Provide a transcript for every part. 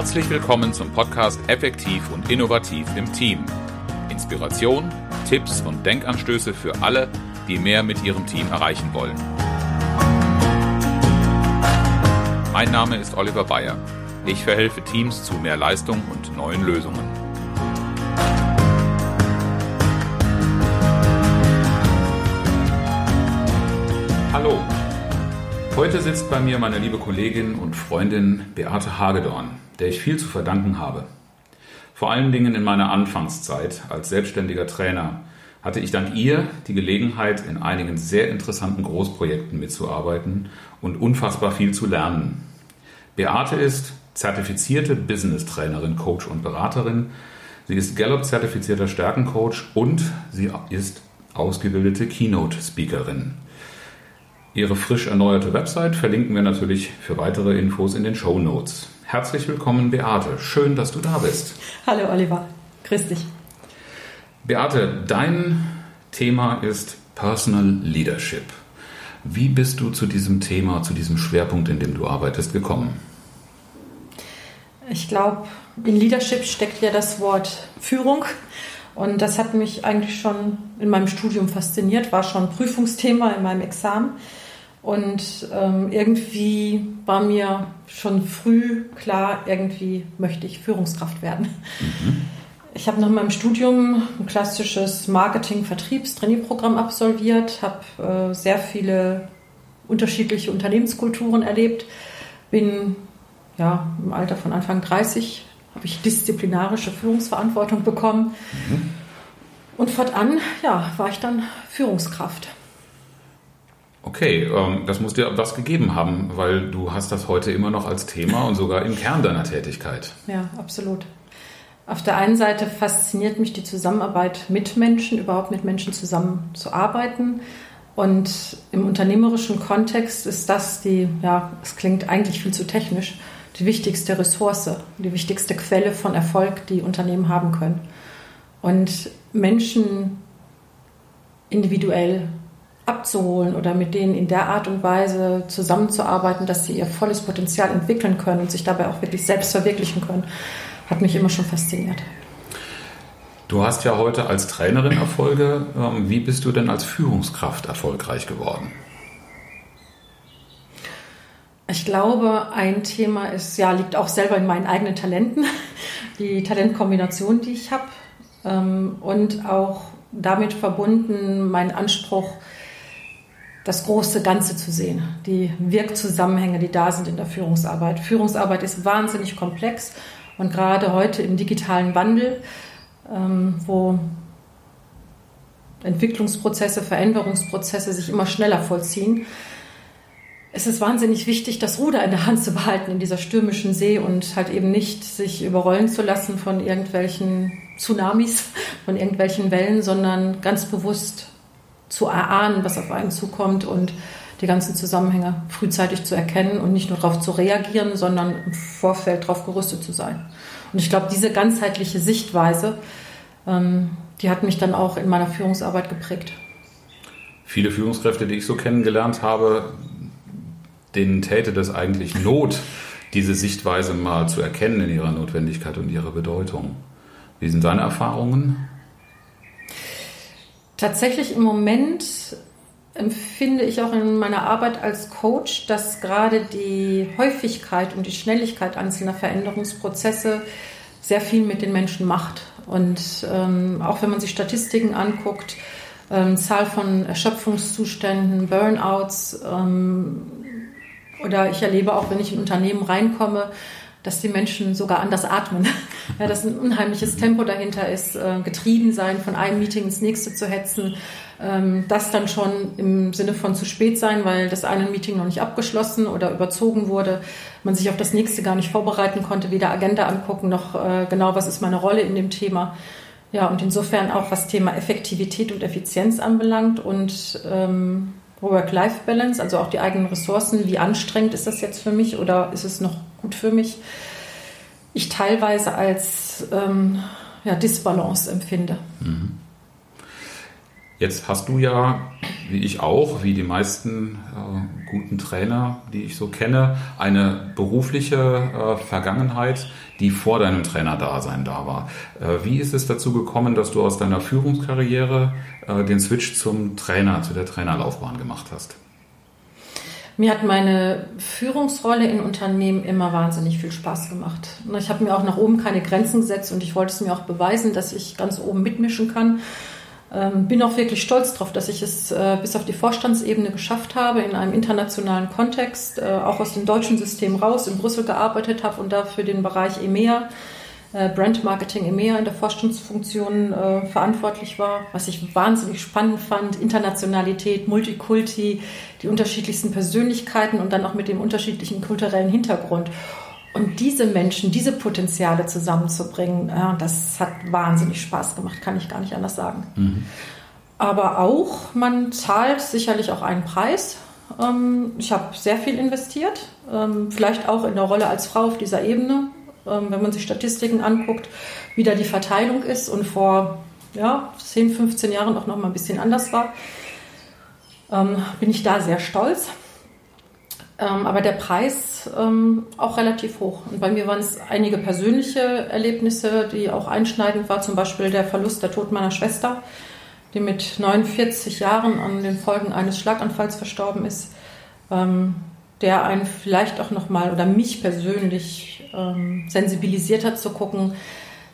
Herzlich willkommen zum Podcast Effektiv und Innovativ im Team. Inspiration, Tipps und Denkanstöße für alle, die mehr mit ihrem Team erreichen wollen. Mein Name ist Oliver Bayer. Ich verhelfe Teams zu mehr Leistung und neuen Lösungen. Hallo. Heute sitzt bei mir meine liebe Kollegin und Freundin Beate Hagedorn, der ich viel zu verdanken habe. Vor allen Dingen in meiner Anfangszeit als selbstständiger Trainer hatte ich dank ihr die Gelegenheit, in einigen sehr interessanten Großprojekten mitzuarbeiten und unfassbar viel zu lernen. Beate ist zertifizierte Business-Trainerin, Coach und Beraterin. Sie ist Gallup-zertifizierter Stärkencoach und sie ist ausgebildete Keynote-Speakerin. Ihre frisch erneuerte Website verlinken wir natürlich für weitere Infos in den Show Notes. Herzlich willkommen, Beate. Schön, dass du da bist. Hallo, Oliver. Grüß dich. Beate, dein Thema ist Personal Leadership. Wie bist du zu diesem Thema, zu diesem Schwerpunkt, in dem du arbeitest, gekommen? Ich glaube, in Leadership steckt ja das Wort Führung. Und das hat mich eigentlich schon in meinem Studium fasziniert, war schon Prüfungsthema in meinem Examen. Und ähm, irgendwie war mir schon früh klar, irgendwie möchte ich Führungskraft werden. Mhm. Ich habe nach meinem Studium ein klassisches Marketing-Vertriebs-Trainierprogramm absolviert, habe äh, sehr viele unterschiedliche Unternehmenskulturen erlebt, bin ja, im Alter von Anfang 30 habe ich disziplinarische Führungsverantwortung bekommen. Mhm. Und fortan ja, war ich dann Führungskraft. Okay, ähm, das muss dir was gegeben haben, weil du hast das heute immer noch als Thema und sogar im Kern deiner Tätigkeit. Ja, absolut. Auf der einen Seite fasziniert mich die Zusammenarbeit mit Menschen, überhaupt mit Menschen zusammenzuarbeiten. Und im unternehmerischen Kontext ist das die, ja, es klingt eigentlich viel zu technisch, die wichtigste Ressource, die wichtigste Quelle von Erfolg, die Unternehmen haben können. Und Menschen individuell abzuholen oder mit denen in der Art und Weise zusammenzuarbeiten, dass sie ihr volles Potenzial entwickeln können und sich dabei auch wirklich selbst verwirklichen können, hat mich immer schon fasziniert. Du hast ja heute als Trainerin Erfolge. Ähm, wie bist du denn als Führungskraft erfolgreich geworden? Ich glaube, ein Thema ist, ja, liegt auch selber in meinen eigenen Talenten, die Talentkombination, die ich habe ähm, und auch damit verbunden mein Anspruch, das große Ganze zu sehen, die Wirkzusammenhänge, die da sind in der Führungsarbeit. Führungsarbeit ist wahnsinnig komplex und gerade heute im digitalen Wandel, ähm, wo Entwicklungsprozesse, Veränderungsprozesse sich immer schneller vollziehen, es ist wahnsinnig wichtig, das Ruder in der Hand zu behalten in dieser stürmischen See und halt eben nicht sich überrollen zu lassen von irgendwelchen Tsunamis, von irgendwelchen Wellen, sondern ganz bewusst zu erahnen, was auf einen zukommt und die ganzen Zusammenhänge frühzeitig zu erkennen und nicht nur darauf zu reagieren, sondern im Vorfeld darauf gerüstet zu sein. Und ich glaube, diese ganzheitliche Sichtweise, ähm, die hat mich dann auch in meiner Führungsarbeit geprägt. Viele Führungskräfte, die ich so kennengelernt habe, denen täte das eigentlich Not, diese Sichtweise mal zu erkennen in ihrer Notwendigkeit und ihrer Bedeutung. Wie sind deine Erfahrungen? Tatsächlich im Moment empfinde ich auch in meiner Arbeit als Coach, dass gerade die Häufigkeit und die Schnelligkeit einzelner Veränderungsprozesse sehr viel mit den Menschen macht. Und ähm, auch wenn man sich Statistiken anguckt, ähm, Zahl von Erschöpfungszuständen, Burnouts, ähm, oder ich erlebe auch, wenn ich in Unternehmen reinkomme, dass die Menschen sogar anders atmen. Ja, dass ein unheimliches Tempo dahinter ist, äh, getrieben sein, von einem Meeting ins nächste zu hetzen. Ähm, das dann schon im Sinne von zu spät sein, weil das eine Meeting noch nicht abgeschlossen oder überzogen wurde, man sich auf das nächste gar nicht vorbereiten konnte, weder Agenda angucken noch äh, genau, was ist meine Rolle in dem Thema. Ja, und insofern auch was Thema Effektivität und Effizienz anbelangt und ähm, Work-Life-Balance, also auch die eigenen Ressourcen. Wie anstrengend ist das jetzt für mich oder ist es noch gut für mich? Ich teilweise als ähm, ja, Disbalance empfinde. Mhm. Jetzt hast du ja, wie ich auch, wie die meisten äh, guten Trainer, die ich so kenne, eine berufliche äh, Vergangenheit, die vor deinem Trainerdasein da war. Äh, wie ist es dazu gekommen, dass du aus deiner Führungskarriere äh, den Switch zum Trainer, zu der Trainerlaufbahn gemacht hast? Mir hat meine Führungsrolle in Unternehmen immer wahnsinnig viel Spaß gemacht. Ich habe mir auch nach oben keine Grenzen gesetzt und ich wollte es mir auch beweisen, dass ich ganz oben mitmischen kann. Ähm, bin auch wirklich stolz darauf, dass ich es äh, bis auf die Vorstandsebene geschafft habe, in einem internationalen Kontext, äh, auch aus dem deutschen System raus, in Brüssel gearbeitet habe und da für den Bereich EMEA Brand Marketing EMEA in der Vorstandsfunktion äh, verantwortlich war, was ich wahnsinnig spannend fand. Internationalität, Multikulti, die unterschiedlichsten Persönlichkeiten und dann auch mit dem unterschiedlichen kulturellen Hintergrund. Und diese Menschen, diese Potenziale zusammenzubringen, ja, das hat wahnsinnig Spaß gemacht, kann ich gar nicht anders sagen. Mhm. Aber auch, man zahlt sicherlich auch einen Preis. Ähm, ich habe sehr viel investiert, ähm, vielleicht auch in der Rolle als Frau auf dieser Ebene. Ähm, wenn man sich Statistiken anguckt, wie da die Verteilung ist und vor ja, 10, 15 Jahren auch noch mal ein bisschen anders war, ähm, bin ich da sehr stolz. Ähm, aber der Preis auch relativ hoch. Und bei mir waren es einige persönliche Erlebnisse, die auch einschneidend waren, zum Beispiel der Verlust, der Tod meiner Schwester, die mit 49 Jahren an den Folgen eines Schlaganfalls verstorben ist der einen vielleicht auch nochmal oder mich persönlich ähm, sensibilisiert hat zu gucken,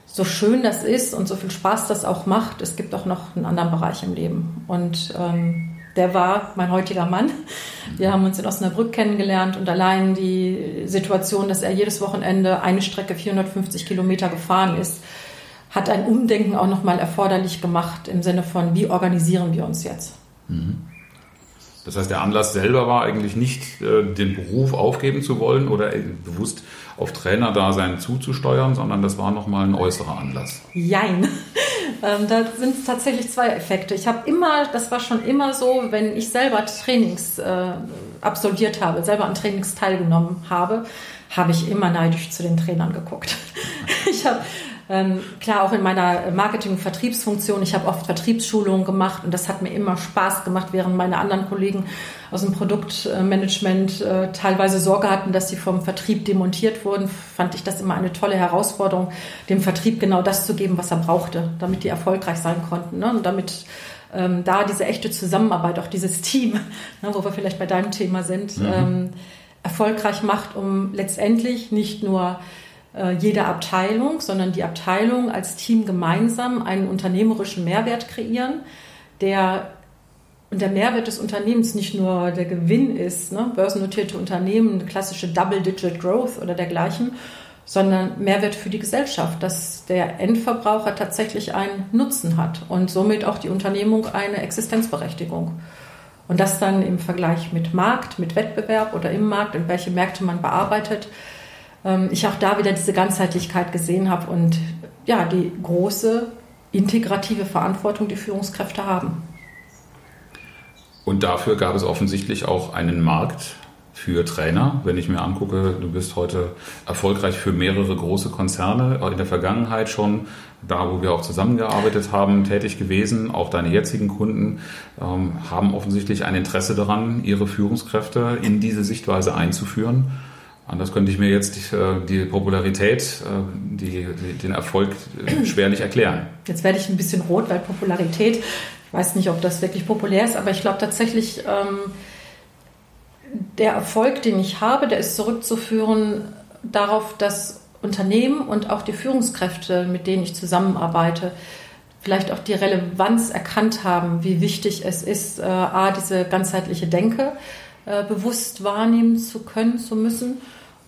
so schön das ist und so viel Spaß das auch macht, es gibt auch noch einen anderen Bereich im Leben. Und ähm, der war mein heutiger Mann. Wir haben uns in Osnabrück kennengelernt und allein die Situation, dass er jedes Wochenende eine Strecke 450 Kilometer gefahren ist, hat ein Umdenken auch nochmal erforderlich gemacht im Sinne von, wie organisieren wir uns jetzt? Mhm. Das heißt, der Anlass selber war eigentlich nicht, äh, den Beruf aufgeben zu wollen oder äh, bewusst auf Trainerdasein zuzusteuern, sondern das war nochmal ein äußerer Anlass. Jein. Ähm, da sind tatsächlich zwei Effekte. Ich habe immer, das war schon immer so, wenn ich selber Trainings äh, absolviert habe, selber an Trainings teilgenommen habe, habe ich immer neidisch zu den Trainern geguckt. Ich habe ähm, klar, auch in meiner Marketing- und Vertriebsfunktion. Ich habe oft Vertriebsschulungen gemacht und das hat mir immer Spaß gemacht, während meine anderen Kollegen aus dem Produktmanagement äh, teilweise Sorge hatten, dass sie vom Vertrieb demontiert wurden, fand ich das immer eine tolle Herausforderung, dem Vertrieb genau das zu geben, was er brauchte, damit die erfolgreich sein konnten. Ne? Und damit ähm, da diese echte Zusammenarbeit, auch dieses Team, ne, wo wir vielleicht bei deinem Thema sind, mhm. ähm, erfolgreich macht, um letztendlich nicht nur äh, jede Abteilung, sondern die Abteilung als Team gemeinsam einen unternehmerischen Mehrwert kreieren, der und der Mehrwert des Unternehmens nicht nur der Gewinn ist, ne, börsennotierte Unternehmen, klassische Double-Digit Growth oder dergleichen, sondern Mehrwert für die Gesellschaft, dass der Endverbraucher tatsächlich einen Nutzen hat und somit auch die Unternehmung eine Existenzberechtigung. Und das dann im Vergleich mit Markt, mit Wettbewerb oder im Markt, in welche Märkte man bearbeitet, ich auch da wieder diese Ganzheitlichkeit gesehen habe und ja, die große integrative Verantwortung, die Führungskräfte haben. Und dafür gab es offensichtlich auch einen Markt für Trainer. Wenn ich mir angucke, du bist heute erfolgreich für mehrere große Konzerne, in der Vergangenheit schon, da wo wir auch zusammengearbeitet haben, tätig gewesen. Auch deine jetzigen Kunden ähm, haben offensichtlich ein Interesse daran, ihre Führungskräfte in diese Sichtweise einzuführen. Anders könnte ich mir jetzt die, äh, Popularität, äh, die, den Erfolg äh, schwerlich erklären. Jetzt werde ich ein bisschen rot, weil Popularität, ich weiß nicht, ob das wirklich populär ist, aber ich glaube tatsächlich, ähm, der Erfolg, den ich habe, der ist zurückzuführen darauf, dass Unternehmen und auch die Führungskräfte, mit denen ich zusammenarbeite, vielleicht auch die Relevanz erkannt haben, wie wichtig es ist, a, diese ganzheitliche Denke äh, bewusst wahrnehmen zu können, zu müssen.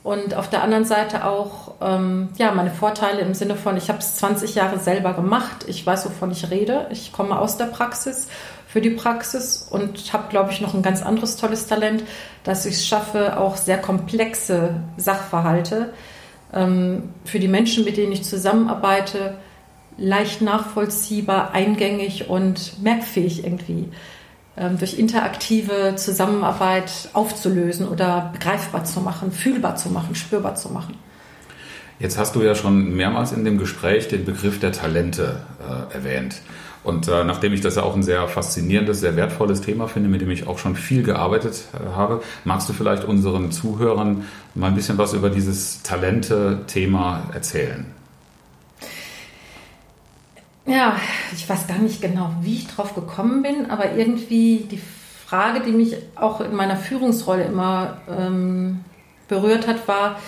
Und auf der anderen Seite auch ähm, ja, meine Vorteile im Sinne von, ich habe es 20 Jahre selber gemacht, ich weiß, wovon ich rede, ich komme aus der Praxis für die Praxis und habe, glaube ich, noch ein ganz anderes tolles Talent, dass ich es schaffe, auch sehr komplexe Sachverhalte ähm, für die Menschen, mit denen ich zusammenarbeite, leicht nachvollziehbar, eingängig und merkfähig irgendwie durch interaktive Zusammenarbeit aufzulösen oder begreifbar zu machen, fühlbar zu machen, spürbar zu machen. Jetzt hast du ja schon mehrmals in dem Gespräch den Begriff der Talente äh, erwähnt. Und äh, nachdem ich das ja auch ein sehr faszinierendes, sehr wertvolles Thema finde, mit dem ich auch schon viel gearbeitet äh, habe, magst du vielleicht unseren Zuhörern mal ein bisschen was über dieses Talente-Thema erzählen? Ja, ich weiß gar nicht genau, wie ich drauf gekommen bin, aber irgendwie die Frage, die mich auch in meiner Führungsrolle immer ähm, berührt hat, war,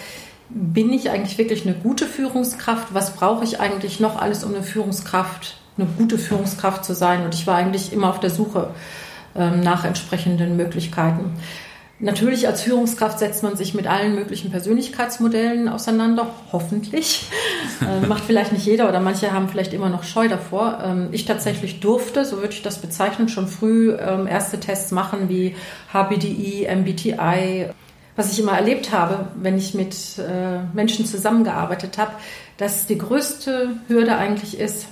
bin ich eigentlich wirklich eine gute Führungskraft? Was brauche ich eigentlich noch alles, um eine Führungskraft, eine gute Führungskraft zu sein? Und ich war eigentlich immer auf der Suche ähm, nach entsprechenden Möglichkeiten. Natürlich als Führungskraft setzt man sich mit allen möglichen Persönlichkeitsmodellen auseinander, hoffentlich. äh, macht vielleicht nicht jeder oder manche haben vielleicht immer noch Scheu davor. Ähm, ich tatsächlich durfte, so würde ich das bezeichnen, schon früh ähm, erste Tests machen wie HBDI, MBTI. Was ich immer erlebt habe, wenn ich mit äh, Menschen zusammengearbeitet habe, dass die größte Hürde eigentlich ist,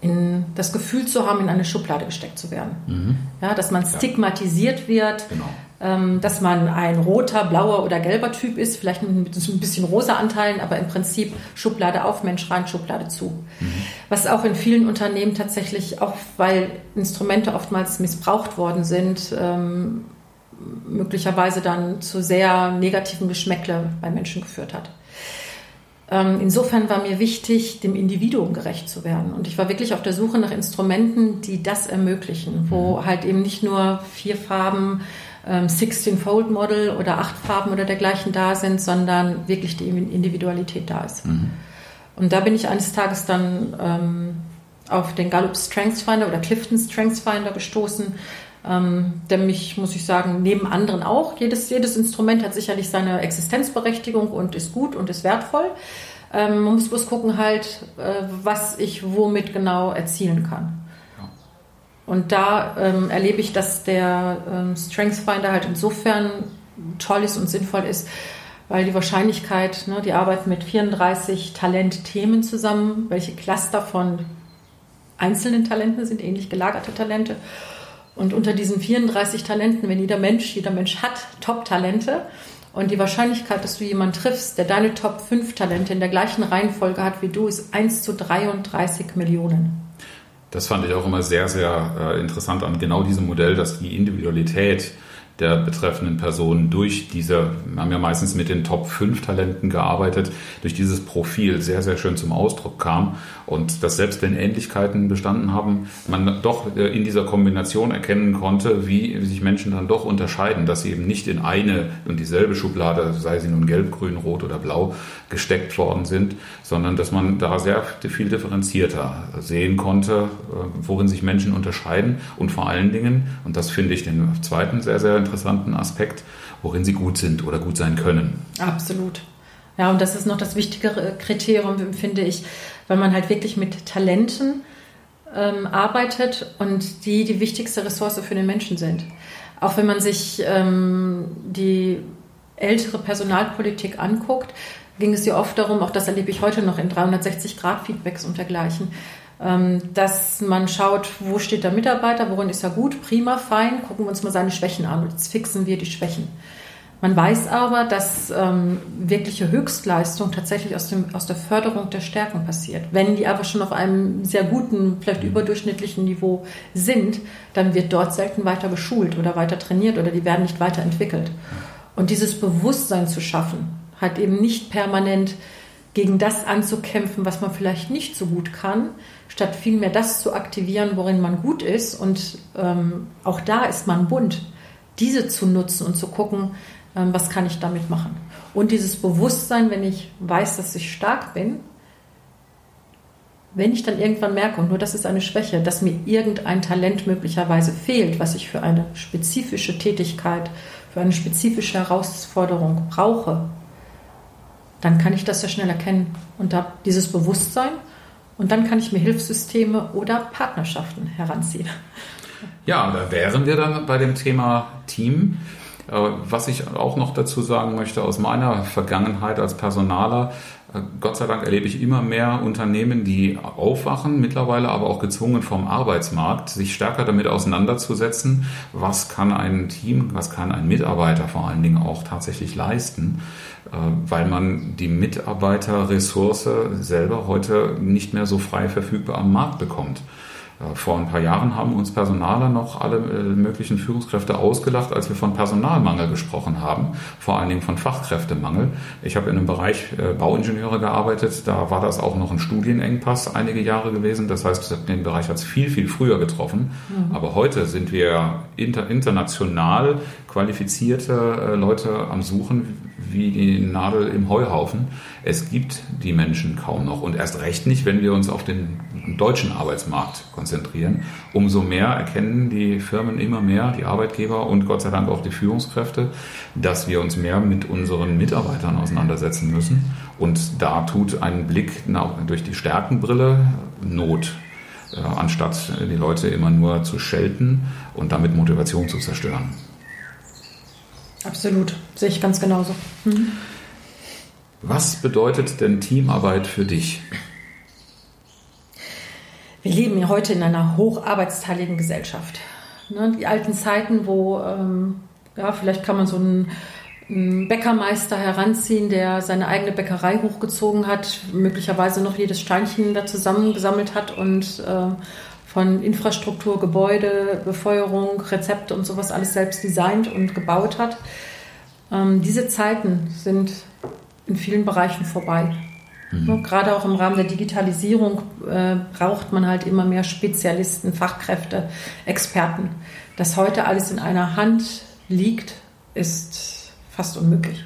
in das Gefühl zu haben, in eine Schublade gesteckt zu werden. Mhm. Ja, dass man stigmatisiert wird, genau. Ähm, dass man ein roter, blauer oder gelber Typ ist, vielleicht mit ein bisschen rosa Anteilen, aber im Prinzip Schublade auf, Mensch rein, Schublade zu. Mhm. Was auch in vielen Unternehmen tatsächlich, auch weil Instrumente oftmals missbraucht worden sind, ähm, möglicherweise dann zu sehr negativen Geschmäckle bei Menschen geführt hat. Ähm, insofern war mir wichtig, dem Individuum gerecht zu werden. Und ich war wirklich auf der Suche nach Instrumenten, die das ermöglichen, wo mhm. halt eben nicht nur vier Farben, 16-Fold-Model ähm, oder acht Farben oder dergleichen da sind, sondern wirklich die Individualität da ist. Mhm. Und da bin ich eines Tages dann ähm, auf den Gallup Strengths Finder oder Clifton Strengths Finder gestoßen, ähm, der mich, muss ich sagen, neben anderen auch. Jedes, jedes Instrument hat sicherlich seine Existenzberechtigung und ist gut und ist wertvoll. Ähm, man muss bloß gucken halt, äh, was ich womit genau erzielen kann. Und da ähm, erlebe ich, dass der ähm, Finder halt insofern toll ist und sinnvoll ist, weil die Wahrscheinlichkeit, ne, die arbeiten mit 34 Talentthemen zusammen, welche Cluster von einzelnen Talenten sind, ähnlich gelagerte Talente. Und unter diesen 34 Talenten, wenn jeder Mensch, jeder Mensch hat Top-Talente und die Wahrscheinlichkeit, dass du jemanden triffst, der deine Top 5 Talente in der gleichen Reihenfolge hat wie du, ist 1 zu 33 Millionen. Das fand ich auch immer sehr, sehr äh, interessant an genau diesem Modell, dass die Individualität der betreffenden Person durch diese, wir haben ja meistens mit den Top 5 Talenten gearbeitet, durch dieses Profil sehr, sehr schön zum Ausdruck kam. Und dass selbst wenn Ähnlichkeiten bestanden haben, man doch äh, in dieser Kombination erkennen konnte, wie sich Menschen dann doch unterscheiden, dass sie eben nicht in eine und dieselbe Schublade, sei sie nun gelb, grün, rot oder blau, gesteckt worden sind, sondern dass man da sehr viel differenzierter sehen konnte, äh, worin sich Menschen unterscheiden und vor allen Dingen, und das finde ich den zweiten sehr, sehr interessanten Aspekt, worin sie gut sind oder gut sein können. Absolut. Ja, und das ist noch das wichtigere Kriterium, finde ich, weil man halt wirklich mit Talenten ähm, arbeitet und die die wichtigste Ressource für den Menschen sind. Auch wenn man sich ähm, die ältere Personalpolitik anguckt, ging es ja oft darum, auch das erlebe ich heute noch in 360-Grad-Feedbacks und dergleichen, ähm, dass man schaut, wo steht der Mitarbeiter, worin ist er gut, prima, fein, gucken wir uns mal seine Schwächen an und jetzt fixen wir die Schwächen. Man weiß aber, dass ähm, wirkliche Höchstleistung tatsächlich aus, dem, aus der Förderung der Stärken passiert. Wenn die aber schon auf einem sehr guten, vielleicht überdurchschnittlichen Niveau sind, dann wird dort selten weiter geschult oder weiter trainiert oder die werden nicht weiterentwickelt. Und dieses Bewusstsein zu schaffen, hat eben nicht permanent gegen das anzukämpfen, was man vielleicht nicht so gut kann, statt vielmehr das zu aktivieren, worin man gut ist. Und ähm, auch da ist man bunt, diese zu nutzen und zu gucken, ähm, was kann ich damit machen. Und dieses Bewusstsein, wenn ich weiß, dass ich stark bin, wenn ich dann irgendwann merke, und nur das ist eine Schwäche, dass mir irgendein Talent möglicherweise fehlt, was ich für eine spezifische Tätigkeit, für eine spezifische Herausforderung brauche, dann kann ich das sehr schnell erkennen und da dieses Bewusstsein und dann kann ich mir Hilfssysteme oder Partnerschaften heranziehen. Ja, da wären wir dann bei dem Thema Team. Äh, was ich auch noch dazu sagen möchte aus meiner Vergangenheit als Personaler, äh, Gott sei Dank erlebe ich immer mehr Unternehmen, die aufwachen, mittlerweile aber auch gezwungen vom Arbeitsmarkt, sich stärker damit auseinanderzusetzen, was kann ein Team, was kann ein Mitarbeiter vor allen Dingen auch tatsächlich leisten. Äh, weil man die Mitarbeiterressource selber heute nicht mehr so frei verfügbar am Markt bekommt. Vor ein paar Jahren haben uns Personaler noch alle äh, möglichen Führungskräfte ausgelacht, als wir von Personalmangel gesprochen haben, vor allen Dingen von Fachkräftemangel. Ich habe in einem Bereich äh, Bauingenieure gearbeitet, da war das auch noch ein Studienengpass einige Jahre gewesen. Das heißt, den Bereich hat es viel, viel früher getroffen. Mhm. Aber heute sind wir inter, international qualifizierte Leute am Suchen, wie die Nadel im Heuhaufen. Es gibt die Menschen kaum noch und erst recht nicht, wenn wir uns auf den deutschen Arbeitsmarkt konzentrieren. Umso mehr erkennen die Firmen immer mehr, die Arbeitgeber und Gott sei Dank auch die Führungskräfte, dass wir uns mehr mit unseren Mitarbeitern auseinandersetzen müssen. Und da tut ein Blick durch die Stärkenbrille Not äh, anstatt die Leute immer nur zu schelten und damit Motivation zu zerstören. Absolut, sehe ich ganz genauso. Mhm. Was bedeutet denn Teamarbeit für dich? Wir leben ja heute in einer hocharbeitsteiligen Gesellschaft. Ne, die alten Zeiten, wo, ähm, ja, vielleicht kann man so einen, einen, Bäckermeister heranziehen, der seine eigene Bäckerei hochgezogen hat, möglicherweise noch jedes Steinchen da zusammengesammelt hat und äh, von Infrastruktur, Gebäude, Befeuerung, Rezepte und sowas alles selbst designt und gebaut hat. Ähm, diese Zeiten sind in vielen Bereichen vorbei. Mhm. Gerade auch im Rahmen der Digitalisierung äh, braucht man halt immer mehr Spezialisten, Fachkräfte, Experten. Dass heute alles in einer Hand liegt, ist fast unmöglich.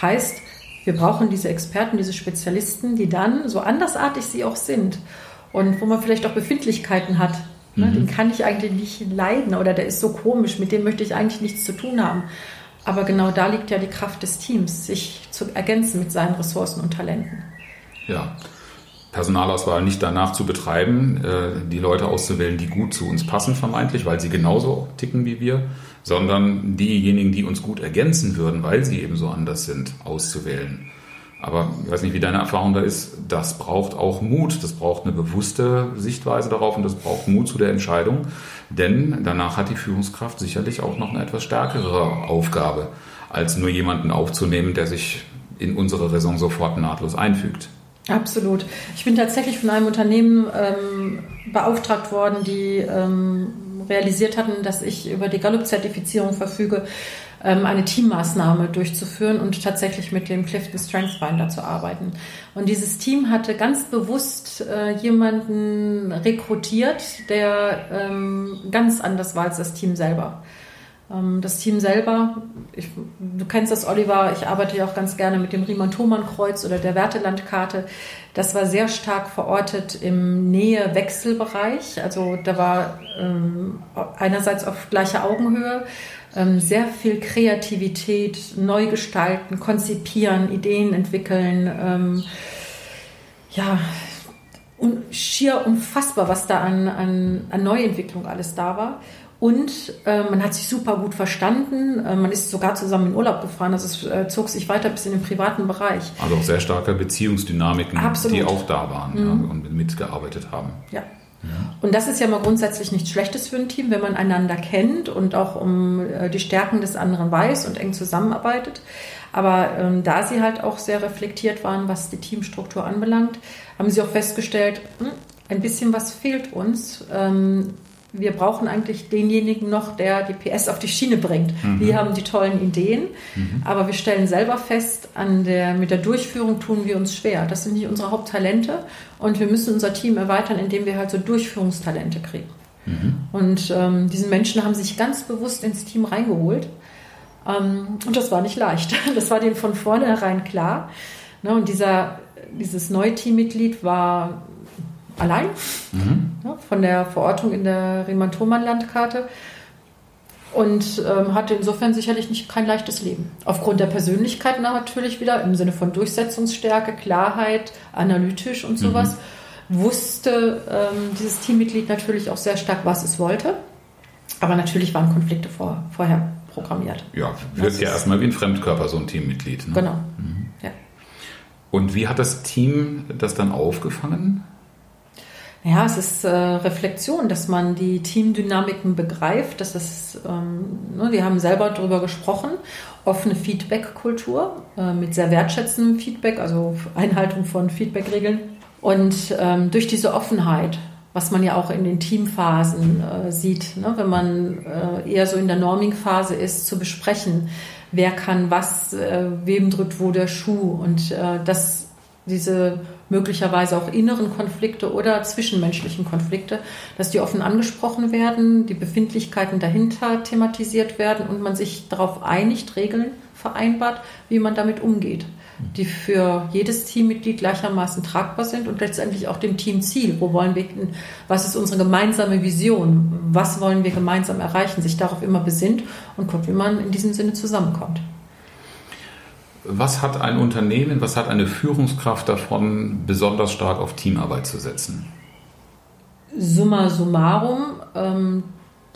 Heißt, wir brauchen diese Experten, diese Spezialisten, die dann, so andersartig sie auch sind, und wo man vielleicht auch Befindlichkeiten hat. Ne? Mhm. Den kann ich eigentlich nicht leiden oder der ist so komisch, mit dem möchte ich eigentlich nichts zu tun haben. Aber genau da liegt ja die Kraft des Teams, sich zu ergänzen mit seinen Ressourcen und Talenten. Ja, Personalauswahl nicht danach zu betreiben, äh, die Leute auszuwählen, die gut zu uns passen vermeintlich, weil sie genauso ticken wie wir, sondern diejenigen, die uns gut ergänzen würden, weil sie eben so anders sind, auszuwählen. Aber ich weiß nicht, wie deine Erfahrung da ist. Das braucht auch Mut. Das braucht eine bewusste Sichtweise darauf und das braucht Mut zu der Entscheidung. Denn danach hat die Führungskraft sicherlich auch noch eine etwas stärkere Aufgabe, als nur jemanden aufzunehmen, der sich in unsere Raison sofort nahtlos einfügt. Absolut. Ich bin tatsächlich von einem Unternehmen ähm, beauftragt worden, die ähm, realisiert hatten, dass ich über die Gallup-Zertifizierung verfüge ähm, eine Teammaßnahme durchzuführen und tatsächlich mit dem Clifton Strength Finder zu arbeiten. Und dieses Team hatte ganz bewusst äh, jemanden rekrutiert, der ähm, ganz anders war als das Team selber. Ähm, das Team selber, ich, du kennst das, Oliver, ich arbeite ja auch ganz gerne mit dem Riemann-Thomann-Kreuz oder der Wertelandkarte. Das war sehr stark verortet im Nähe-Wechselbereich. Also da war ähm, einerseits auf gleicher Augenhöhe ähm, sehr viel Kreativität, neu gestalten, konzipieren, Ideen entwickeln. Ähm, ja, und schier unfassbar, was da an, an, an Neuentwicklung alles da war. Und äh, man hat sich super gut verstanden. Äh, man ist sogar zusammen in Urlaub gefahren. Also es äh, zog sich weiter bis in den privaten Bereich. Also auch sehr starke Beziehungsdynamiken, Absolut. die auch da waren mhm. ja, und mitgearbeitet haben. Ja, und das ist ja mal grundsätzlich nichts Schlechtes für ein Team, wenn man einander kennt und auch um äh, die Stärken des anderen weiß und eng zusammenarbeitet. Aber ähm, da sie halt auch sehr reflektiert waren, was die Teamstruktur anbelangt, haben sie auch festgestellt, hm, ein bisschen was fehlt uns. Ähm, wir brauchen eigentlich denjenigen noch, der die PS auf die Schiene bringt. Mhm. Wir haben die tollen Ideen, mhm. aber wir stellen selber fest, an der, mit der Durchführung tun wir uns schwer. Das sind nicht unsere Haupttalente und wir müssen unser Team erweitern, indem wir halt so Durchführungstalente kriegen. Mhm. Und ähm, diesen Menschen haben sich ganz bewusst ins Team reingeholt. Ähm, und das war nicht leicht. Das war denen von vornherein klar. Ne, und dieser, dieses neue Teammitglied war allein mhm. ja, von der Verortung in der Riemann-Thomann-Landkarte und ähm, hatte insofern sicherlich nicht kein leichtes Leben. Aufgrund der Persönlichkeit natürlich wieder im Sinne von Durchsetzungsstärke, Klarheit, analytisch und sowas, mhm. wusste ähm, dieses Teammitglied natürlich auch sehr stark, was es wollte. Aber natürlich waren Konflikte vor, vorher programmiert. Ja, wirkt ja erstmal wie ein Fremdkörper, so ein Teammitglied. Ne? Genau. Mhm. Ja. Und wie hat das Team das dann aufgefangen? Ja, es ist äh, Reflexion, dass man die Teamdynamiken begreift. Das ist, ähm, ne, wir haben selber darüber gesprochen, offene Feedback-Kultur äh, mit sehr wertschätzendem Feedback, also Einhaltung von Feedback-Regeln. Und ähm, durch diese Offenheit was man ja auch in den Teamphasen äh, sieht, ne? wenn man äh, eher so in der Norming-Phase ist, zu besprechen, wer kann was, äh, wem drückt wo der Schuh und äh, dass diese möglicherweise auch inneren Konflikte oder zwischenmenschlichen Konflikte, dass die offen angesprochen werden, die Befindlichkeiten dahinter thematisiert werden und man sich darauf einigt, Regeln vereinbart, wie man damit umgeht die für jedes Teammitglied gleichermaßen tragbar sind und letztendlich auch dem Teamziel. Wo wollen wir hin? Was ist unsere gemeinsame Vision? Was wollen wir gemeinsam erreichen? Sich darauf immer besinnt und guckt, wie man in diesem Sinne zusammenkommt. Was hat ein Unternehmen, was hat eine Führungskraft davon, besonders stark auf Teamarbeit zu setzen? Summa summarum, ähm,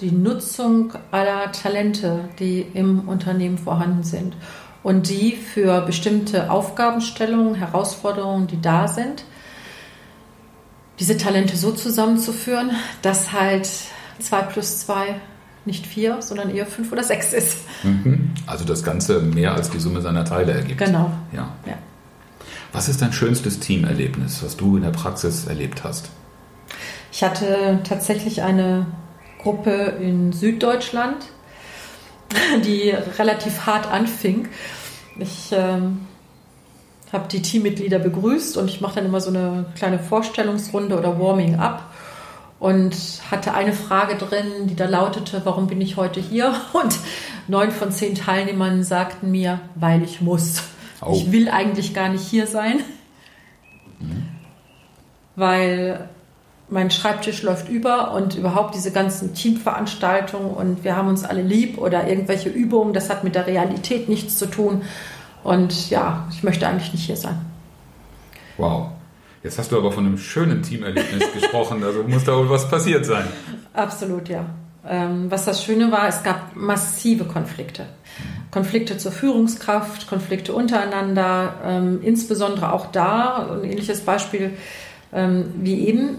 die Nutzung aller Talente, die im Unternehmen vorhanden sind und die für bestimmte Aufgabenstellungen, Herausforderungen, die da sind, diese Talente so zusammenzuführen, dass halt zwei plus zwei nicht vier, sondern eher fünf oder sechs ist. Mhm. Also das Ganze mehr als die Summe seiner Teile ergibt. Genau. Ja. ja. Was ist dein schönstes Teamerlebnis, was du in der Praxis erlebt hast? Ich hatte tatsächlich eine Gruppe in Süddeutschland, die relativ hart anfing. Ich ähm, habe die Teammitglieder begrüßt und ich mache dann immer so eine kleine Vorstellungsrunde oder Warming up und hatte eine Frage drin, die da lautete, warum bin ich heute hier? Und neun von zehn Teilnehmern sagten mir, weil ich muss. Oh. Ich will eigentlich gar nicht hier sein, mhm. weil mein Schreibtisch läuft über und überhaupt diese ganzen Teamveranstaltungen und wir haben uns alle lieb oder irgendwelche Übungen, das hat mit der Realität nichts zu tun. Und ja, ich möchte eigentlich nicht hier sein. Wow. Jetzt hast du aber von einem schönen Teamerlebnis gesprochen, also muss da wohl was passiert sein. Absolut, ja. Ähm, was das Schöne war, es gab massive Konflikte. Konflikte zur Führungskraft, Konflikte untereinander, ähm, insbesondere auch da, ein ähnliches Beispiel ähm, wie eben,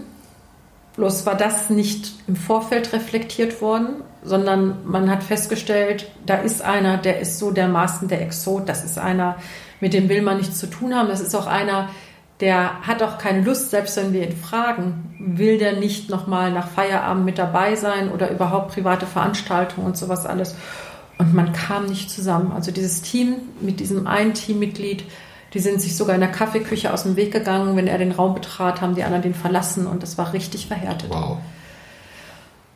Bloß war das nicht im Vorfeld reflektiert worden, sondern man hat festgestellt, da ist einer, der ist so dermaßen der Exot, das ist einer, mit dem will man nichts zu tun haben, das ist auch einer, der hat auch keine Lust, selbst wenn wir ihn fragen, will der nicht nochmal nach Feierabend mit dabei sein oder überhaupt private Veranstaltungen und sowas alles. Und man kam nicht zusammen. Also dieses Team mit diesem einen Teammitglied, die sind sich sogar in der Kaffeeküche aus dem Weg gegangen. Wenn er den Raum betrat, haben die anderen den verlassen und das war richtig verhärtet. Wow.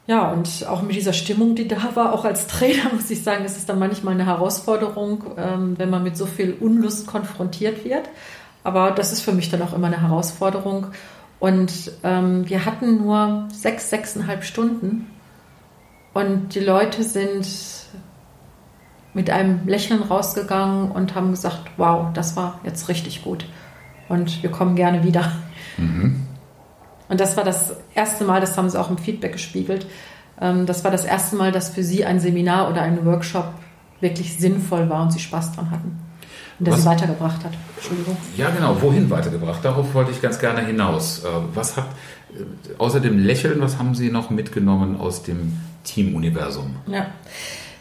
Ja, und auch mit dieser Stimmung, die da war, auch als Trainer, muss ich sagen, ist es dann manchmal eine Herausforderung, ähm, wenn man mit so viel Unlust konfrontiert wird. Aber das ist für mich dann auch immer eine Herausforderung. Und ähm, wir hatten nur sechs, sechseinhalb Stunden. Und die Leute sind mit einem Lächeln rausgegangen und haben gesagt, wow, das war jetzt richtig gut und wir kommen gerne wieder. Mhm. Und das war das erste Mal, das haben sie auch im Feedback gespiegelt, ähm, das war das erste Mal, dass für sie ein Seminar oder ein Workshop wirklich sinnvoll war und sie Spaß dran hatten. Und der was, sie weitergebracht hat. Entschuldigung. Ja, genau. Wohin weitergebracht? Darauf wollte ich ganz gerne hinaus. Äh, was hat, äh, außer dem Lächeln, was haben Sie noch mitgenommen aus dem Teamuniversum? Ja.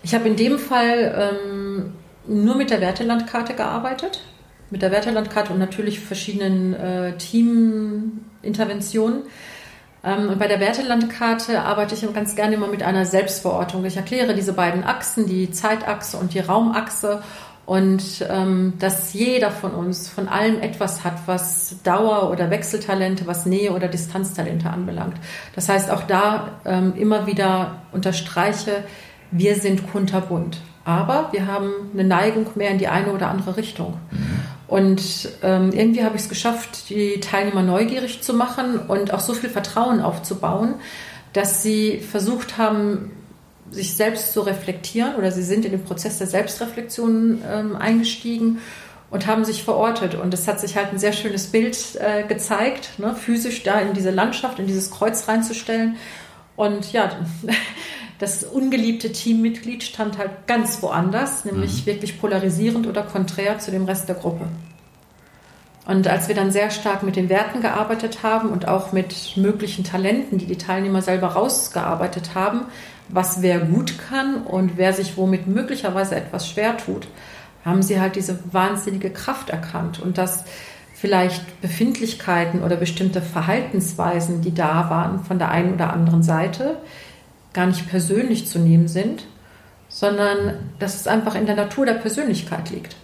Ich habe in dem Fall ähm, nur mit der Wertelandkarte gearbeitet, mit der Wertelandkarte und natürlich verschiedenen äh, Teaminterventionen. Ähm, und bei der Wertelandkarte arbeite ich ganz gerne immer mit einer Selbstverortung. Ich erkläre diese beiden Achsen, die Zeitachse und die Raumachse und ähm, dass jeder von uns von allem etwas hat, was Dauer- oder Wechseltalente, was Nähe- oder Distanztalente anbelangt. Das heißt, auch da ähm, immer wieder unterstreiche, wir sind kunterbunt. Aber wir haben eine Neigung mehr in die eine oder andere Richtung. Mhm. Und ähm, irgendwie habe ich es geschafft, die Teilnehmer neugierig zu machen und auch so viel Vertrauen aufzubauen, dass sie versucht haben, sich selbst zu reflektieren oder sie sind in den Prozess der Selbstreflexion ähm, eingestiegen und haben sich verortet. Und es hat sich halt ein sehr schönes Bild äh, gezeigt, ne, physisch da in diese Landschaft, in dieses Kreuz reinzustellen. Und ja, das ungeliebte Teammitglied stand halt ganz woanders, nämlich mhm. wirklich polarisierend oder konträr zu dem Rest der Gruppe. Und als wir dann sehr stark mit den Werten gearbeitet haben und auch mit möglichen Talenten, die die Teilnehmer selber rausgearbeitet haben, was wer gut kann und wer sich womit möglicherweise etwas schwer tut, haben sie halt diese wahnsinnige Kraft erkannt und dass vielleicht Befindlichkeiten oder bestimmte Verhaltensweisen, die da waren von der einen oder anderen Seite, gar nicht persönlich zu nehmen sind, sondern dass es einfach in der Natur der Persönlichkeit liegt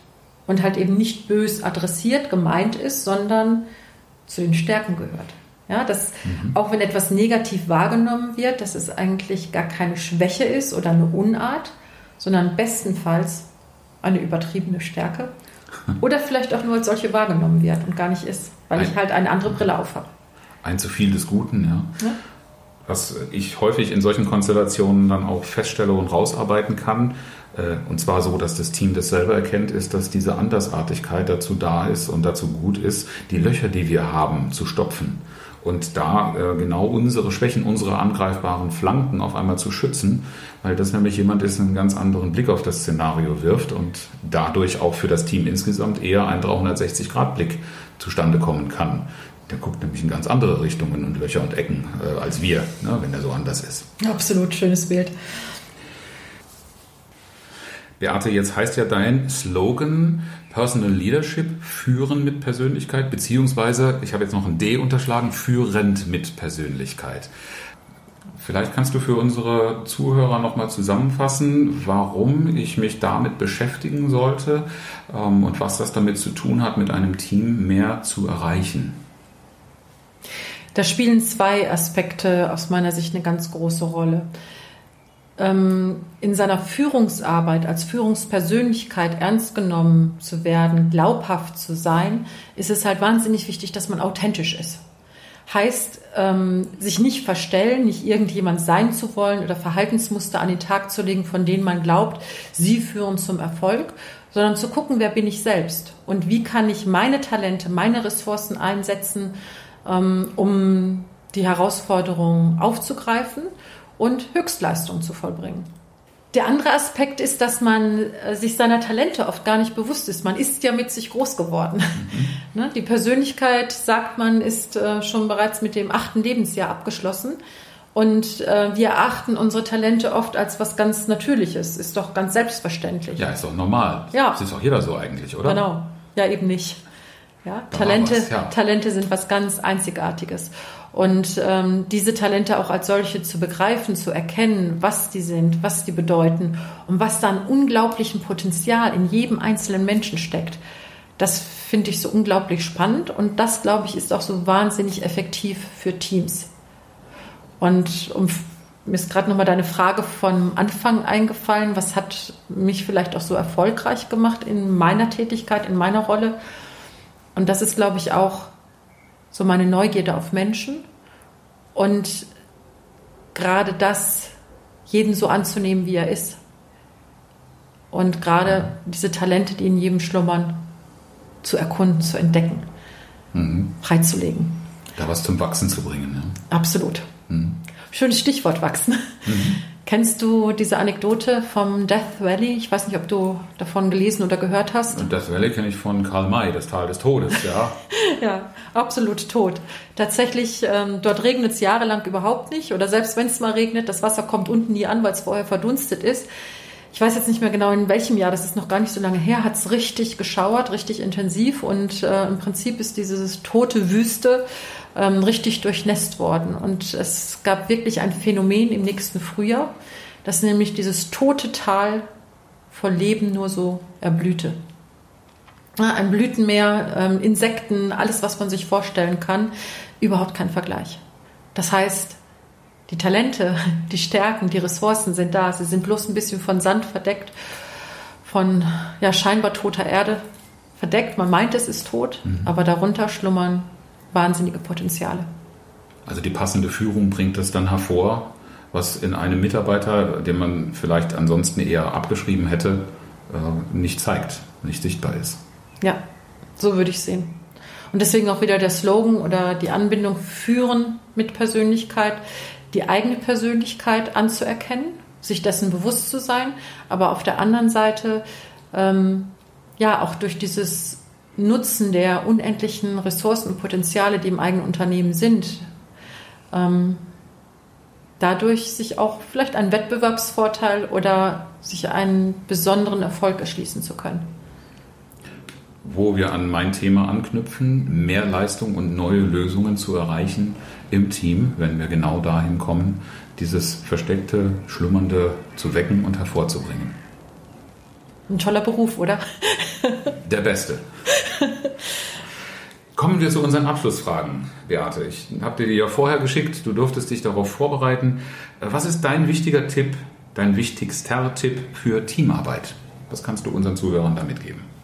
und halt eben nicht bös adressiert gemeint ist, sondern zu den Stärken gehört. Ja, dass mhm. auch wenn etwas negativ wahrgenommen wird, dass es eigentlich gar keine Schwäche ist oder eine Unart, sondern bestenfalls eine übertriebene Stärke oder vielleicht auch nur als solche wahrgenommen wird und gar nicht ist, weil ein, ich halt eine andere Brille aufhabe. Ein zu viel des Guten, ja. ja. Was ich häufig in solchen Konstellationen dann auch feststelle und rausarbeiten kann, äh, und zwar so, dass das Team das selber erkennt, ist, dass diese Andersartigkeit dazu da ist und dazu gut ist, die Löcher, die wir haben, zu stopfen. Und da äh, genau unsere Schwächen, unsere angreifbaren Flanken auf einmal zu schützen, weil das nämlich jemand ist, der einen ganz anderen Blick auf das Szenario wirft und dadurch auch für das Team insgesamt eher ein 360-Grad-Blick zustande kommen kann. Der guckt nämlich in ganz andere Richtungen und Löcher und Ecken äh, als wir, ne, wenn er so anders ist. Absolut schönes Bild. Beate, jetzt heißt ja dein Slogan Personal Leadership, führen mit Persönlichkeit, beziehungsweise, ich habe jetzt noch ein D unterschlagen, führend mit Persönlichkeit. Vielleicht kannst du für unsere Zuhörer nochmal zusammenfassen, warum ich mich damit beschäftigen sollte ähm, und was das damit zu tun hat, mit einem Team mehr zu erreichen. Da spielen zwei Aspekte aus meiner Sicht eine ganz große Rolle. Ähm, in seiner Führungsarbeit als Führungspersönlichkeit ernst genommen zu werden, glaubhaft zu sein, ist es halt wahnsinnig wichtig, dass man authentisch ist. Heißt, ähm, sich nicht verstellen, nicht irgendjemand sein zu wollen oder Verhaltensmuster an den Tag zu legen, von denen man glaubt, sie führen zum Erfolg, sondern zu gucken, wer bin ich selbst und wie kann ich meine Talente, meine Ressourcen einsetzen, ähm, um die Herausforderungen aufzugreifen und Höchstleistung zu vollbringen. Der andere Aspekt ist, dass man äh, sich seiner Talente oft gar nicht bewusst ist. Man ist ja mit sich groß geworden. Mhm. Ne, die Persönlichkeit, sagt man, ist äh, schon bereits mit dem achten Lebensjahr abgeschlossen. Und äh, wir erachten unsere Talente oft als was ganz Natürliches. Ist doch ganz selbstverständlich. Ja, ist doch normal. Ja. Das ist auch jeder so eigentlich, oder? Genau. Ja, eben nicht. Ja, Talente, was, ja. Talente sind was ganz Einzigartiges. Und ähm, diese Talente auch als solche zu begreifen, zu erkennen, was die sind, was die bedeuten und was da an unglaublichem Potenzial in jedem einzelnen Menschen steckt, das finde ich so unglaublich spannend und das, glaube ich, ist auch so wahnsinnig effektiv für Teams. Und um, mir ist gerade nochmal deine Frage vom Anfang eingefallen, was hat mich vielleicht auch so erfolgreich gemacht in meiner Tätigkeit, in meiner Rolle? Und das ist, glaube ich, auch so meine Neugierde auf Menschen und gerade das, jeden so anzunehmen, wie er ist. Und gerade diese Talente, die in jedem schlummern, zu erkunden, zu entdecken, mhm. freizulegen. Da was zum Wachsen zu bringen. Ja. Absolut. Mhm. Schönes Stichwort Wachsen. Mhm. Kennst du diese Anekdote vom Death Valley? Ich weiß nicht, ob du davon gelesen oder gehört hast. Und Death Valley kenne ich von Karl May, das Tal des Todes, ja. ja, absolut tot. Tatsächlich, ähm, dort regnet es jahrelang überhaupt nicht. Oder selbst wenn es mal regnet, das Wasser kommt unten nie an, weil es vorher verdunstet ist. Ich weiß jetzt nicht mehr genau, in welchem Jahr, das ist noch gar nicht so lange her, hat es richtig geschauert, richtig intensiv. Und äh, im Prinzip ist diese tote Wüste ähm, richtig durchnässt worden. Und es gab wirklich ein Phänomen im nächsten Frühjahr, dass nämlich dieses tote Tal vor Leben nur so erblühte. Ein Blütenmeer, ähm, Insekten, alles, was man sich vorstellen kann, überhaupt kein Vergleich. Das heißt, die Talente, die Stärken, die Ressourcen sind da. Sie sind bloß ein bisschen von Sand verdeckt, von ja, scheinbar toter Erde verdeckt. Man meint, es ist tot, mhm. aber darunter schlummern wahnsinnige Potenziale. Also die passende Führung bringt das dann hervor, was in einem Mitarbeiter, den man vielleicht ansonsten eher abgeschrieben hätte, äh, nicht zeigt, nicht sichtbar ist. Ja, so würde ich sehen. Und deswegen auch wieder der Slogan oder die Anbindung führen mit Persönlichkeit, die eigene Persönlichkeit anzuerkennen, sich dessen bewusst zu sein, aber auf der anderen Seite ähm, ja auch durch dieses Nutzen der unendlichen Ressourcen und Potenziale, die im eigenen Unternehmen sind, ähm, dadurch sich auch vielleicht einen Wettbewerbsvorteil oder sich einen besonderen Erfolg erschließen zu können. Wo wir an mein Thema anknüpfen, mehr Leistung und neue Lösungen zu erreichen im Team, wenn wir genau dahin kommen, dieses versteckte, schlummernde zu wecken und hervorzubringen. Ein toller Beruf, oder? Der beste. Kommen wir zu unseren Abschlussfragen, Beate. Ich habe dir die ja vorher geschickt, du durftest dich darauf vorbereiten. Was ist dein wichtiger Tipp, dein wichtigster Tipp für Teamarbeit? Was kannst du unseren Zuhörern da mitgeben?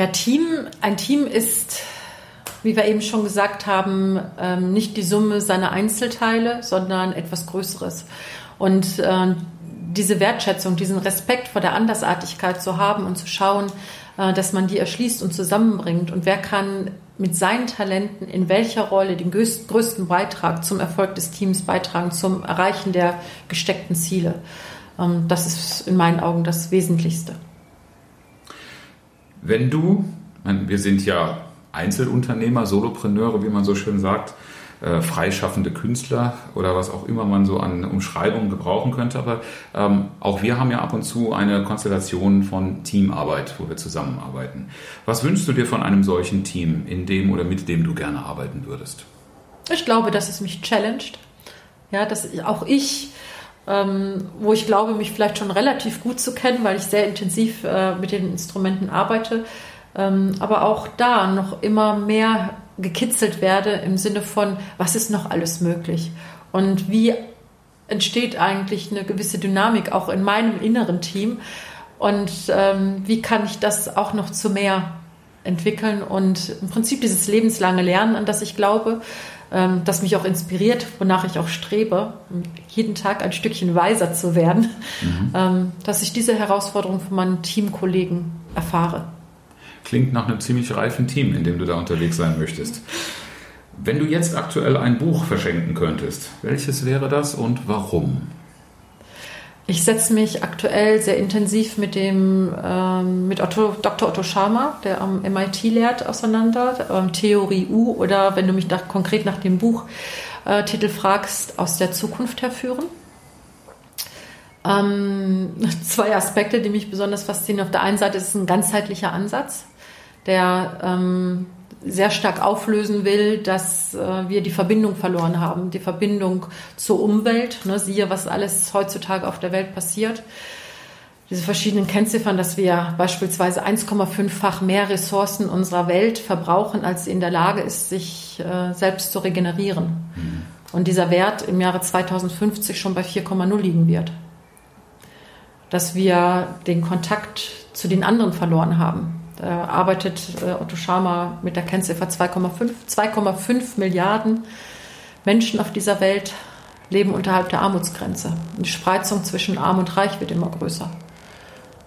Ja, Team, ein Team ist, wie wir eben schon gesagt haben, ähm, nicht die Summe seiner Einzelteile, sondern etwas Größeres. Und äh, diese Wertschätzung, diesen Respekt vor der Andersartigkeit zu haben und zu schauen, äh, dass man die erschließt und zusammenbringt. Und wer kann mit seinen Talenten in welcher Rolle den größten Beitrag zum Erfolg des Teams beitragen, zum Erreichen der gesteckten Ziele. Ähm, das ist in meinen Augen das Wesentlichste. Wenn du, wir sind ja Einzelunternehmer, Solopreneure, wie man so schön sagt, äh, freischaffende Künstler oder was auch immer man so an Umschreibungen gebrauchen könnte. Aber ähm, auch wir haben ja ab und zu eine Konstellation von Teamarbeit, wo wir zusammenarbeiten. Was wünschst du dir von einem solchen Team, in dem oder mit dem du gerne arbeiten würdest? Ich glaube, dass es mich challenged. Ja, dass auch ich ähm, wo ich glaube, mich vielleicht schon relativ gut zu kennen, weil ich sehr intensiv äh, mit den Instrumenten arbeite, ähm, aber auch da noch immer mehr gekitzelt werde im Sinne von, was ist noch alles möglich? Und wie entsteht eigentlich eine gewisse Dynamik auch in meinem inneren Team? Und ähm, wie kann ich das auch noch zu mehr entwickeln und im Prinzip dieses lebenslange Lernen, an das ich glaube, ähm, das mich auch inspiriert, wonach ich auch strebe, jeden Tag ein Stückchen weiser zu werden, mhm. Ähm, dass ich diese Herausforderung von meinen Teamkollegen erfahre. Klingt nach einem ziemlich reifen Team, in dem du da unterwegs sein möchtest. Wenn du jetzt aktuell ein Buch verschenken könntest, welches wäre das und warum? Ich setze mich aktuell sehr intensiv mit dem ähm, mit Otto, Dr. Otto Scharmer, der am MIT lehrt, auseinander. Ähm, Theorie U oder wenn du mich nach, konkret nach dem Buchtitel äh, fragst, aus der Zukunft herführen. Ähm, zwei Aspekte, die mich besonders faszinieren. Auf der einen Seite ist es ein ganzheitlicher Ansatz, der ähm, sehr stark auflösen will, dass äh, wir die Verbindung verloren haben, die Verbindung zur Umwelt. Ne, siehe, was alles heutzutage auf der Welt passiert. Diese verschiedenen Kennziffern, dass wir beispielsweise 1,5-fach mehr Ressourcen unserer Welt verbrauchen, als sie in der Lage ist, sich äh, selbst zu regenerieren. Mhm. Und dieser Wert im Jahre 2050 schon bei 4,0 liegen wird. Dass wir den Kontakt zu den anderen verloren haben arbeitet äh, Otto Schama mit der Kennziffer 2,5. 2,5 Milliarden Menschen auf dieser Welt leben unterhalb der Armutsgrenze. Die Spreizung zwischen Arm und Reich wird immer größer.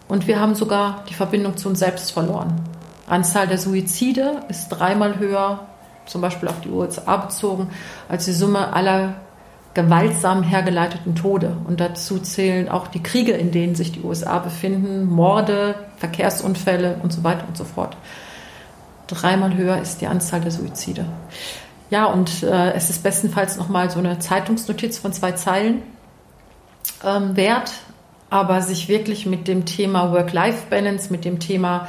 Und wir haben sogar die Verbindung zu uns selbst verloren. Anzahl der Suizide ist dreimal höher, zum Beispiel auf die USA bezogen, als die Summe aller gewaltsam hergeleiteten Tode. Und dazu zählen auch die Kriege, in denen sich die USA befinden, Morde, Verkehrsunfälle und so weiter und so fort. Dreimal höher ist die Anzahl der Suizide. Ja, und äh, es ist bestenfalls nochmal so eine Zeitungsnotiz von zwei Zeilen ähm, wert, aber sich wirklich mit dem Thema Work-Life-Balance, mit dem Thema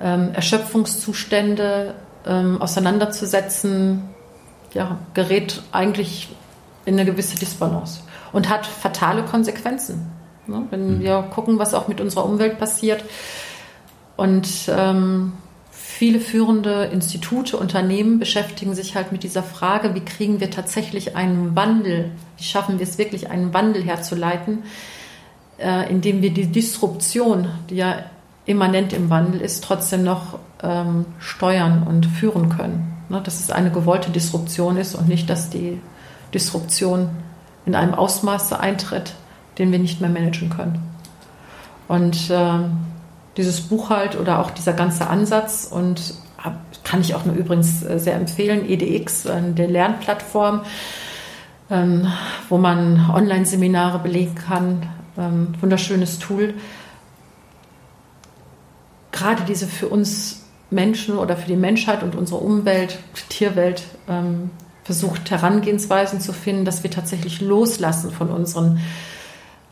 ähm, Erschöpfungszustände ähm, auseinanderzusetzen, ja, gerät eigentlich in eine gewisse Disbalance und hat fatale Konsequenzen. Ne? Wenn mhm. wir gucken, was auch mit unserer Umwelt passiert. Und ähm, viele führende Institute, Unternehmen beschäftigen sich halt mit dieser Frage, wie kriegen wir tatsächlich einen Wandel, wie schaffen wir es wirklich, einen Wandel herzuleiten, äh, indem wir die Disruption, die ja immanent im Wandel ist, trotzdem noch ähm, steuern und führen können. Ne? Dass es eine gewollte Disruption ist und nicht, dass die Disruption in einem Ausmaß eintritt, den wir nicht mehr managen können. Und äh, dieses Buch halt oder auch dieser ganze Ansatz und kann ich auch nur übrigens äh, sehr empfehlen, EDX, äh, der Lernplattform, ähm, wo man Online-Seminare belegen kann, ähm, wunderschönes Tool. Gerade diese für uns Menschen oder für die Menschheit und unsere Umwelt, Tierwelt ähm, versucht, Herangehensweisen zu finden, dass wir tatsächlich loslassen von unseren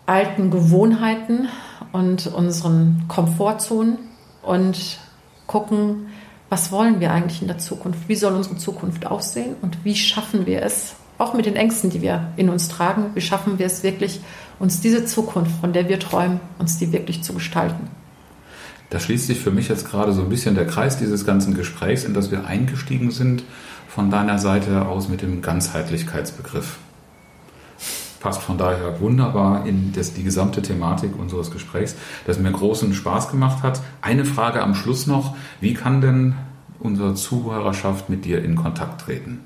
alten Gewohnheiten und unseren Komfortzonen und gucken, was wollen wir eigentlich in der Zukunft? Wie soll unsere Zukunft aussehen? Und wie schaffen wir es, auch mit den Ängsten, die wir in uns tragen, wie schaffen wir es wirklich, uns diese Zukunft, von der wir träumen, uns die wirklich zu gestalten? Da schließt sich für mich jetzt gerade so ein bisschen der Kreis dieses ganzen Gesprächs, in das wir eingestiegen sind von deiner Seite aus mit dem Ganzheitlichkeitsbegriff. Passt von daher wunderbar in das, die gesamte Thematik unseres Gesprächs, das mir großen Spaß gemacht hat. Eine Frage am Schluss noch. Wie kann denn unsere Zuhörerschaft mit dir in Kontakt treten?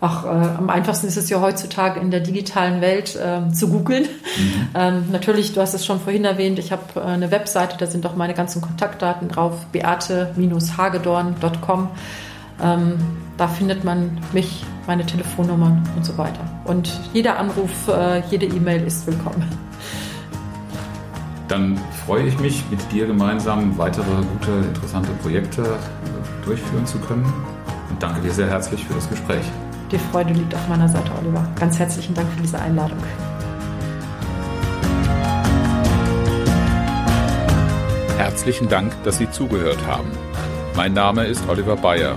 Ach, äh, am einfachsten ist es ja heutzutage in der digitalen Welt äh, zu googeln. Mhm. Ähm, natürlich, du hast es schon vorhin erwähnt, ich habe äh, eine Webseite, da sind auch meine ganzen Kontaktdaten drauf, beate-hagedorn.com. Ähm, da findet man mich, meine Telefonnummern und so weiter. Und jeder Anruf, äh, jede E-Mail ist willkommen. Dann freue ich mich, mit dir gemeinsam weitere gute, interessante Projekte äh, durchführen zu können. Und danke dir sehr herzlich für das Gespräch. Die Freude liegt auf meiner Seite, Oliver. Ganz herzlichen Dank für diese Einladung. Herzlichen Dank, dass Sie zugehört haben. Mein Name ist Oliver Bayer